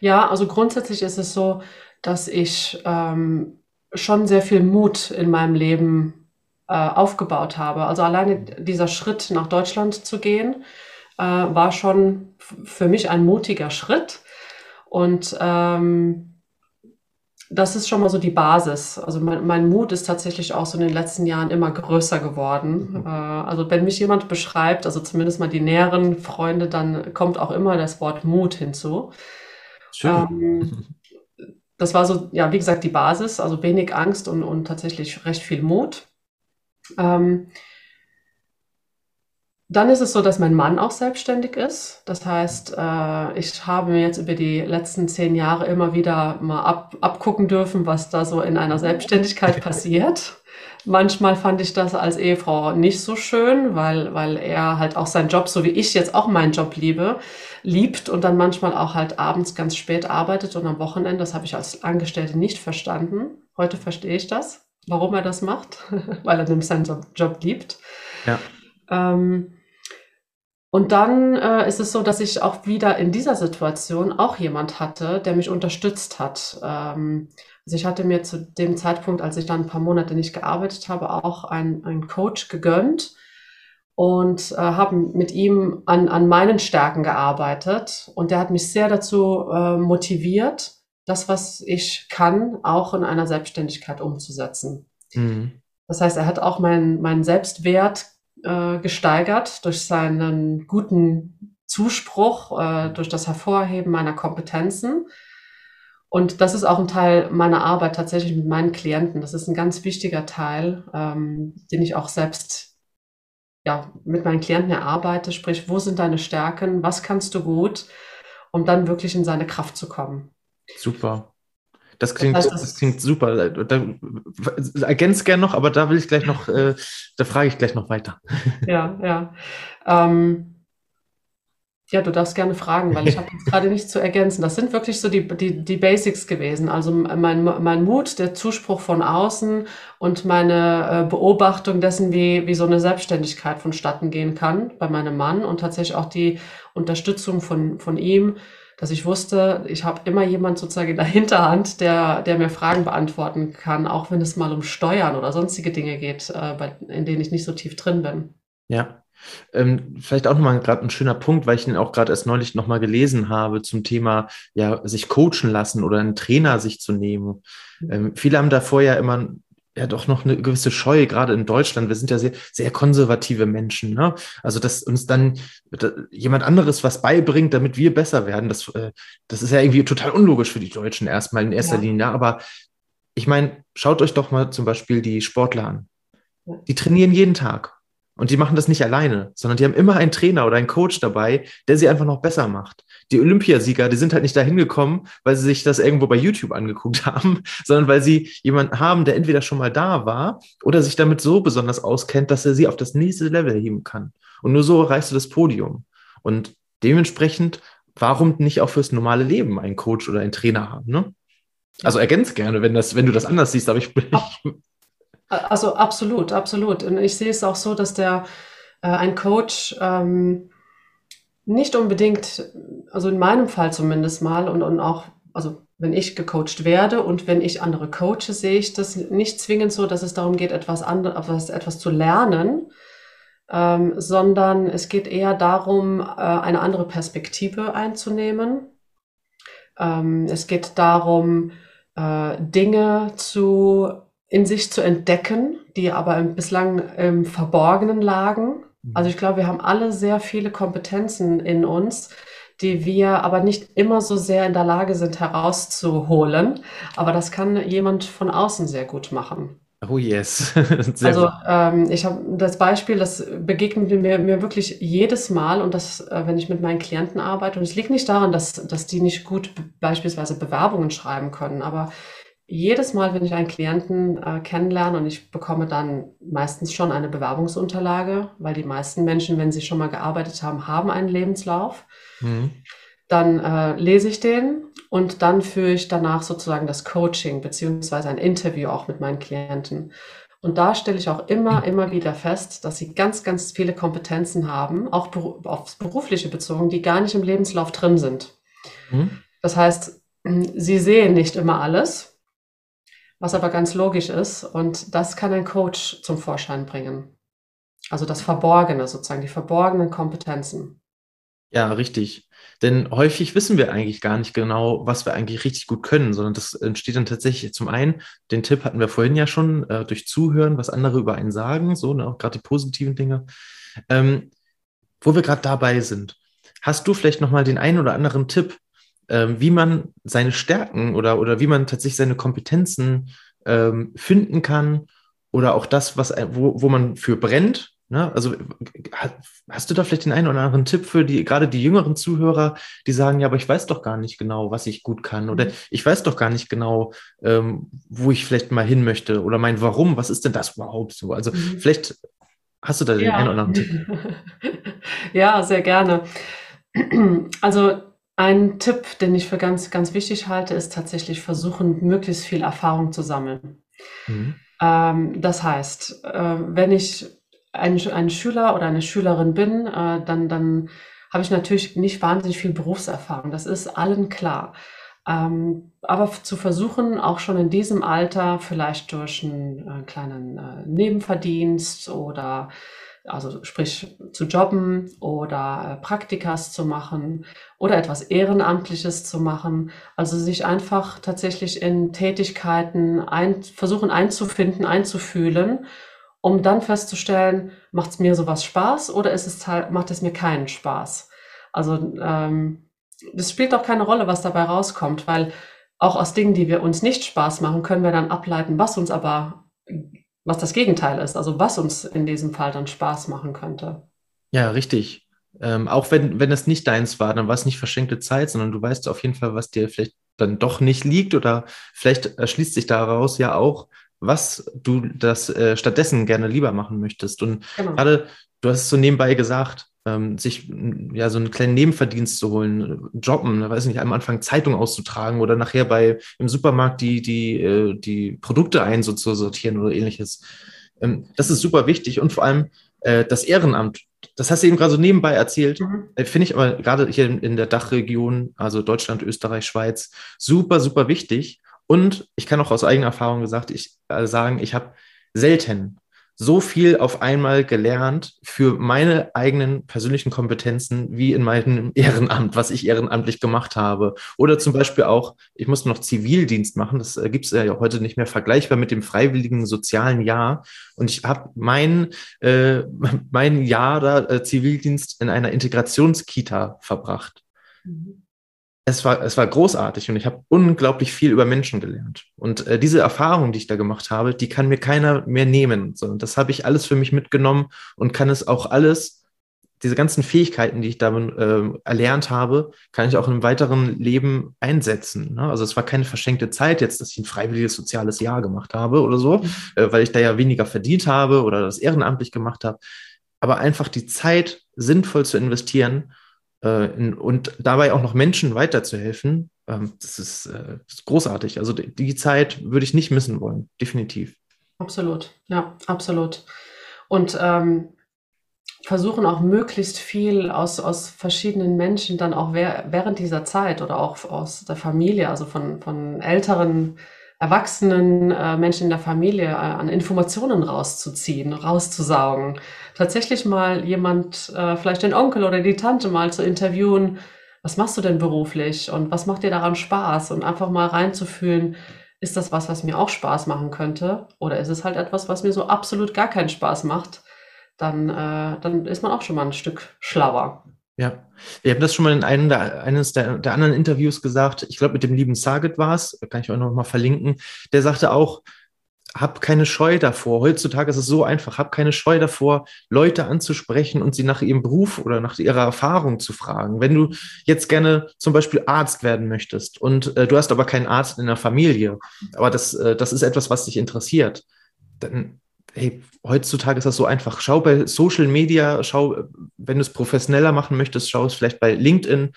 Ja, also grundsätzlich ist es so, dass ich ähm, schon sehr viel Mut in meinem Leben äh, aufgebaut habe. Also alleine dieser Schritt nach Deutschland zu gehen, äh, war schon für mich ein mutiger Schritt. Und ähm, das ist schon mal so die Basis. Also mein, mein, Mut ist tatsächlich auch so in den letzten Jahren immer größer geworden. Mhm. Äh, also wenn mich jemand beschreibt, also zumindest mal die näheren Freunde, dann kommt auch immer das Wort Mut hinzu. Schön. Ähm, das war so, ja, wie gesagt, die Basis, also wenig Angst und, und tatsächlich recht viel Mut. Ähm, dann ist es so, dass mein Mann auch selbstständig ist. Das heißt, äh, ich habe mir jetzt über die letzten zehn Jahre immer wieder mal ab, abgucken dürfen, was da so in einer Selbstständigkeit [laughs] passiert. Manchmal fand ich das als Ehefrau nicht so schön, weil, weil er halt auch seinen Job, so wie ich jetzt auch meinen Job liebe, liebt und dann manchmal auch halt abends ganz spät arbeitet und am Wochenende. Das habe ich als Angestellte nicht verstanden. Heute verstehe ich das, warum er das macht, [laughs] weil er nämlich seinen Job, Job liebt. Ja. Ähm, und dann äh, ist es so, dass ich auch wieder in dieser Situation auch jemand hatte, der mich unterstützt hat. Ähm, also ich hatte mir zu dem Zeitpunkt, als ich dann ein paar Monate nicht gearbeitet habe, auch einen Coach gegönnt und äh, habe mit ihm an, an meinen Stärken gearbeitet. Und der hat mich sehr dazu äh, motiviert, das, was ich kann, auch in einer Selbstständigkeit umzusetzen. Mhm. Das heißt, er hat auch meinen, meinen Selbstwert äh, gesteigert durch seinen guten Zuspruch, äh, durch das Hervorheben meiner Kompetenzen. Und das ist auch ein Teil meiner Arbeit tatsächlich mit meinen Klienten. Das ist ein ganz wichtiger Teil, ähm, den ich auch selbst ja, mit meinen Klienten erarbeite. Sprich, wo sind deine Stärken? Was kannst du gut? Um dann wirklich in seine Kraft zu kommen. Super. Das klingt, das, heißt, das klingt super. Da, ergänzt gern noch, aber da will ich gleich noch, äh, da frage ich gleich noch weiter. [laughs] Ja, ja. Ähm, ja, du darfst gerne fragen, weil ich habe jetzt gerade nichts zu ergänzen. Das sind wirklich so die, die, die Basics gewesen. Also mein, mein Mut, der Zuspruch von außen und meine äh, Beobachtung dessen, wie, wie so eine Selbstständigkeit vonstatten gehen kann bei meinem Mann und tatsächlich auch die Unterstützung von, von ihm dass ich wusste, ich habe immer jemand sozusagen in der Hinterhand, der, der mir Fragen beantworten kann, auch wenn es mal um Steuern oder sonstige Dinge geht, äh, bei, in denen ich nicht so tief drin bin. Ja. Ähm, vielleicht auch nochmal gerade ein schöner Punkt, weil ich ihn auch gerade erst neulich nochmal gelesen habe zum Thema, ja, sich coachen lassen oder einen Trainer sich zu nehmen. Mhm. Ähm, viele haben davor ja immer ja doch noch eine gewisse Scheu, gerade in Deutschland. Wir sind ja sehr, sehr konservative Menschen. Ne? Also, dass uns dann jemand anderes was beibringt, damit wir besser werden, das, äh, das ist ja irgendwie total unlogisch für die Deutschen erstmal in erster ja. Linie. Aber ich meine, schaut euch doch mal zum Beispiel die Sportler an. Die trainieren jeden Tag. Und die machen das nicht alleine, sondern die haben immer einen Trainer oder einen Coach dabei, der sie einfach noch besser macht. Die Olympiasieger, die sind halt nicht dahin gekommen, weil sie sich das irgendwo bei YouTube angeguckt [laughs] haben, sondern weil sie jemanden haben, der entweder schon mal da war oder sich damit so besonders auskennt, dass er sie auf das nächste Level heben kann. Und nur so erreichst du das Podium. Und dementsprechend, warum nicht auch fürs normale Leben einen Coach oder einen Trainer haben, ne? Also ergänz gerne, wenn, das, wenn du das anders siehst, aber ich, ich also absolut, absolut. Und ich sehe es auch so, dass der äh, ein Coach ähm, nicht unbedingt, also in meinem Fall zumindest mal und, und auch, also wenn ich gecoacht werde und wenn ich andere coache, sehe ich das nicht zwingend so, dass es darum geht, etwas, anderes, etwas zu lernen, ähm, sondern es geht eher darum, äh, eine andere Perspektive einzunehmen. Ähm, es geht darum, äh, Dinge zu in sich zu entdecken, die aber bislang im Verborgenen lagen. Mhm. Also ich glaube, wir haben alle sehr viele Kompetenzen in uns, die wir aber nicht immer so sehr in der Lage sind herauszuholen. Aber das kann jemand von außen sehr gut machen. Oh yes. [laughs] also ähm, ich habe das Beispiel, das begegnet mir, mir wirklich jedes Mal und das, äh, wenn ich mit meinen Klienten arbeite. Und es liegt nicht daran, dass, dass die nicht gut beispielsweise Bewerbungen schreiben können, aber jedes Mal, wenn ich einen Klienten äh, kennenlerne und ich bekomme dann meistens schon eine Bewerbungsunterlage, weil die meisten Menschen, wenn sie schon mal gearbeitet haben, haben einen Lebenslauf. Mhm. Dann äh, lese ich den und dann führe ich danach sozusagen das Coaching beziehungsweise ein Interview auch mit meinen Klienten. Und da stelle ich auch immer, immer wieder fest, dass sie ganz, ganz viele Kompetenzen haben, auch aufs Berufliche bezogen, die gar nicht im Lebenslauf drin sind. Mhm. Das heißt, sie sehen nicht immer alles, was aber ganz logisch ist. Und das kann ein Coach zum Vorschein bringen. Also das Verborgene sozusagen, die verborgenen Kompetenzen. Ja, richtig. Denn häufig wissen wir eigentlich gar nicht genau, was wir eigentlich richtig gut können, sondern das entsteht dann tatsächlich zum einen, den Tipp hatten wir vorhin ja schon, äh, durch Zuhören, was andere über einen sagen, so, ne, auch gerade die positiven Dinge. Ähm, wo wir gerade dabei sind, hast du vielleicht nochmal den einen oder anderen Tipp, ähm, wie man seine Stärken oder, oder wie man tatsächlich seine Kompetenzen ähm, finden kann oder auch das, was, wo, wo man für brennt Ne? Also hast du da vielleicht den einen oder anderen Tipp für die, gerade die jüngeren Zuhörer, die sagen, ja, aber ich weiß doch gar nicht genau, was ich gut kann oder mhm. ich weiß doch gar nicht genau, ähm, wo ich vielleicht mal hin möchte oder mein Warum, was ist denn das überhaupt so? Also mhm. vielleicht hast du da den ja. einen oder anderen Tipp. [laughs] ja, sehr gerne. Also ein Tipp, den ich für ganz, ganz wichtig halte, ist tatsächlich versuchen, möglichst viel Erfahrung zu sammeln. Mhm. Ähm, das heißt, äh, wenn ich ein, ein Schüler oder eine Schülerin bin, äh, dann, dann habe ich natürlich nicht wahnsinnig viel Berufserfahrung. Das ist allen klar. Ähm, aber zu versuchen, auch schon in diesem Alter vielleicht durch einen äh, kleinen äh, Nebenverdienst oder also sprich zu jobben oder äh, Praktikas zu machen oder etwas Ehrenamtliches zu machen. Also sich einfach tatsächlich in Tätigkeiten ein, versuchen einzufinden, einzufühlen um dann festzustellen, macht es mir sowas Spaß oder ist es halt, macht es mir keinen Spaß? Also ähm, das spielt auch keine Rolle, was dabei rauskommt, weil auch aus Dingen, die wir uns nicht Spaß machen, können wir dann ableiten, was uns aber, was das Gegenteil ist, also was uns in diesem Fall dann Spaß machen könnte. Ja, richtig. Ähm, auch wenn, wenn es nicht deins war, dann war es nicht verschenkte Zeit, sondern du weißt auf jeden Fall, was dir vielleicht dann doch nicht liegt oder vielleicht erschließt sich daraus ja auch, was du das äh, stattdessen gerne lieber machen möchtest. Und genau. gerade, du hast es so nebenbei gesagt, ähm, sich ja so einen kleinen Nebenverdienst zu holen, jobben, weiß nicht, am Anfang Zeitung auszutragen oder nachher bei im Supermarkt die, die, äh, die Produkte ein so zu sortieren oder ähnliches. Ähm, das ist super wichtig und vor allem äh, das Ehrenamt. Das hast du eben gerade so nebenbei erzählt. Mhm. Äh, finde ich aber gerade hier in, in der Dachregion, also Deutschland, Österreich, Schweiz, super, super wichtig. Und ich kann auch aus eigener Erfahrung gesagt, ich, äh, sagen, ich habe selten so viel auf einmal gelernt für meine eigenen persönlichen Kompetenzen wie in meinem [laughs] Ehrenamt, was ich ehrenamtlich gemacht habe. Oder zum Beispiel auch, ich musste noch Zivildienst machen. Das äh, gibt es ja heute nicht mehr vergleichbar mit dem freiwilligen sozialen Jahr. Und ich habe mein, äh, [laughs] mein Jahr da äh, Zivildienst in einer Integrationskita verbracht. Mhm es war, es war großartig und ich habe unglaublich viel über Menschen gelernt. Und äh, diese Erfahrung, die ich da gemacht habe, die kann mir keiner mehr nehmen, sondern das habe ich alles für mich mitgenommen und kann es auch alles, diese ganzen Fähigkeiten, die ich da äh, erlernt habe, kann ich auch im weiteren Leben einsetzen. Ne? Also es war keine verschenkte Zeit jetzt, dass ich ein freiwilliges soziales Jahr gemacht habe oder so, mhm. äh, weil ich da ja weniger verdient habe oder das ehrenamtlich gemacht habe. Aber einfach die Zeit sinnvoll zu investieren in, und dabei auch noch Menschen weiterzuhelfen, ähm, das, ist, äh, das, ist, großartig. Also die, Zeit würde ich nicht missen wollen, definitiv. Absolut, ja, absolut. Und ähm, versuchen auch möglichst viel aus, aus verschiedenen Menschen dann auch während dieser Zeit oder auch aus der Familie, also von, von älteren erwachsenen äh, Menschen in der Familie äh, an Informationen rauszuziehen, rauszusaugen. Tatsächlich mal jemand, äh, vielleicht den Onkel oder die Tante mal zu interviewen, was machst du denn beruflich und was macht dir daran Spaß und einfach mal reinzufühlen, ist das was, was mir auch Spaß machen könnte oder ist es halt etwas, was mir so absolut gar keinen Spaß macht, dann, äh, dann ist man auch schon mal ein Stück schlauer. Ja, wir haben das schon mal in einem der, eines der, der anderen Interviews gesagt. Ich glaube, mit dem lieben Saget war es, kann ich euch noch mal verlinken. Der sagte auch, hab keine Scheu davor. Heutzutage ist es so einfach. Hab keine Scheu davor, Leute anzusprechen und sie nach ihrem Beruf oder nach ihrer Erfahrung zu fragen. Wenn du jetzt gerne zum Beispiel Arzt werden möchtest und äh, du hast aber keinen Arzt in der Familie, aber das, äh, das ist etwas, was dich interessiert, dann hey, heutzutage ist das so einfach. Schau bei Social Media, schau, wenn du es professioneller machen möchtest, schau es vielleicht bei LinkedIn.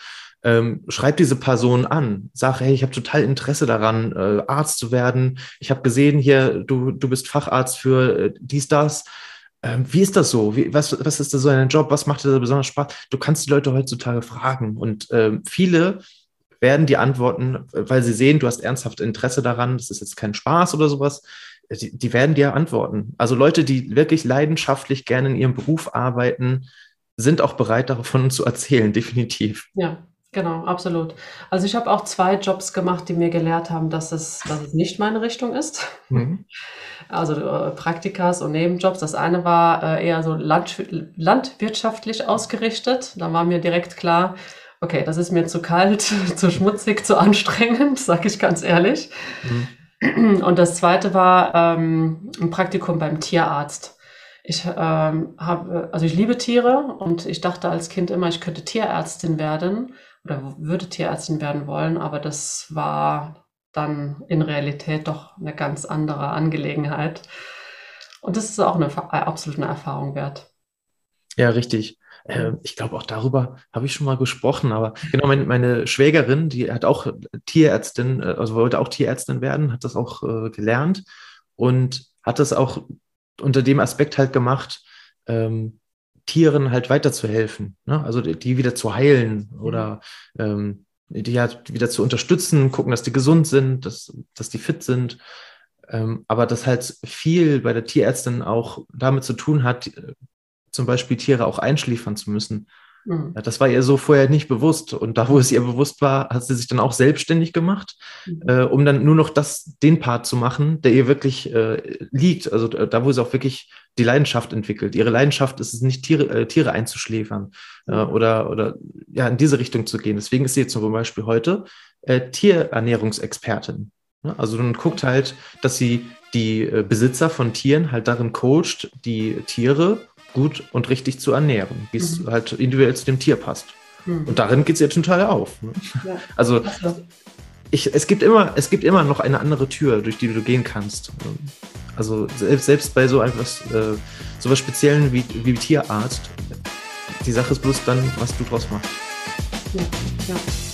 Ähm, schreib diese Person an, sag, hey, ich habe total Interesse daran, äh, Arzt zu werden. Ich habe gesehen hier, du, du bist Facharzt für äh, dies, das. Ähm, wie ist das so? Wie, was, was ist da so ein Job? Was macht dir da besonders Spaß? Du kannst die Leute heutzutage fragen. Und ähm, viele werden die antworten, weil sie sehen, du hast ernsthaft Interesse daran. Das ist jetzt kein Spaß oder sowas die, die werden dir antworten. Also Leute, die wirklich leidenschaftlich gerne in ihrem Beruf arbeiten, sind auch bereit, davon zu erzählen, [laughs] definitiv. Ja, genau, absolut. Also ich habe auch zwei Jobs gemacht, die mir gelehrt haben, dass es, dass es nicht meine Richtung ist. Mhm. [laughs] Also äh, Praktikas und Nebenjobs. Das eine war äh, eher so land, landwirtschaftlich ausgerichtet. Da war mir direkt klar, okay, das ist mir zu kalt, [laughs] zu schmutzig, zu anstrengend, sage ich ganz ehrlich. Mhm. [clears throat] Und das zweite war ähm, ein Praktikum beim Tierarzt. Ich ähm, habe, also ich liebe Tiere und ich dachte als Kind immer, ich könnte Tierärztin werden oder würde Tierärztin werden wollen, aber das war dann in Realität doch eine ganz andere Angelegenheit. Und das ist auch eine äh, absolute Erfahrung wert. Ja, richtig. Äh, ich glaube, auch darüber habe ich schon mal gesprochen, aber genau, meine, meine, Schwägerin, die hat auch Tierärztin, äh, also wollte auch Tierärztin werden, hat das auch äh, gelernt und hat das auch unter dem Aspekt halt gemacht, ähm, Tieren halt weiterzuhelfen, ne? also die, die, wieder zu heilen oder ähm, die halt wieder zu unterstützen, gucken, dass die gesund sind, dass, dass die fit sind. Ähm, aber das halt viel bei der Tierärztin auch damit zu tun hat, zum Beispiel Tiere auch einschläfern zu müssen. Mhm. Das war ihr so vorher nicht bewusst. Und da, wo es ihr bewusst war, hat sie sich dann auch selbstständig gemacht, mhm. äh, um dann nur noch das, den Part zu machen, der ihr wirklich äh, liegt. Also äh, da, wo sie auch wirklich die Leidenschaft entwickelt. Ihre Leidenschaft ist es nicht, Tiere, äh, Tiere einzuschläfern äh, mhm. oder, oder ja, in diese Richtung zu gehen. Deswegen ist sie jetzt zum Beispiel heute äh, Tierernährungsexpertin. Also dann guckt halt, dass sie die Besitzer von Tieren halt darin coacht, die Tiere gut und richtig zu ernähren, wie es mhm. halt individuell zu dem Tier passt. Mhm. Und darin geht es ja total auf. Ne? Ja. Also ich, es, gibt immer, es gibt immer noch eine andere Tür, durch die du gehen kannst. Also selbst, selbst bei so etwas, äh, so was Speziellen wie, wie Tierarzt, die Sache ist bloß dann, was du draus machst. Ja, ja.